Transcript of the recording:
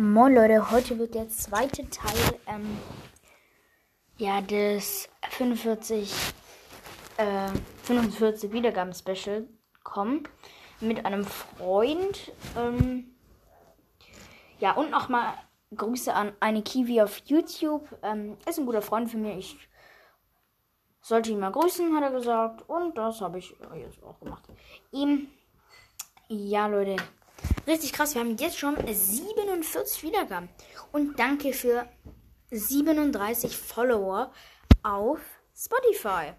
Moin Leute, heute wird der zweite Teil ähm, ja, des 45, äh, 45 Wiedergaben-Special kommen. Mit einem Freund. Ähm, ja, und nochmal Grüße an eine Kiwi auf YouTube. Ähm, ist ein guter Freund für mich. Ich sollte ihn mal grüßen, hat er gesagt. Und das habe ich jetzt auch gemacht. Ihm, ja Leute, Richtig krass, wir haben jetzt schon 47 Wiedergaben. Und danke für 37 Follower auf Spotify.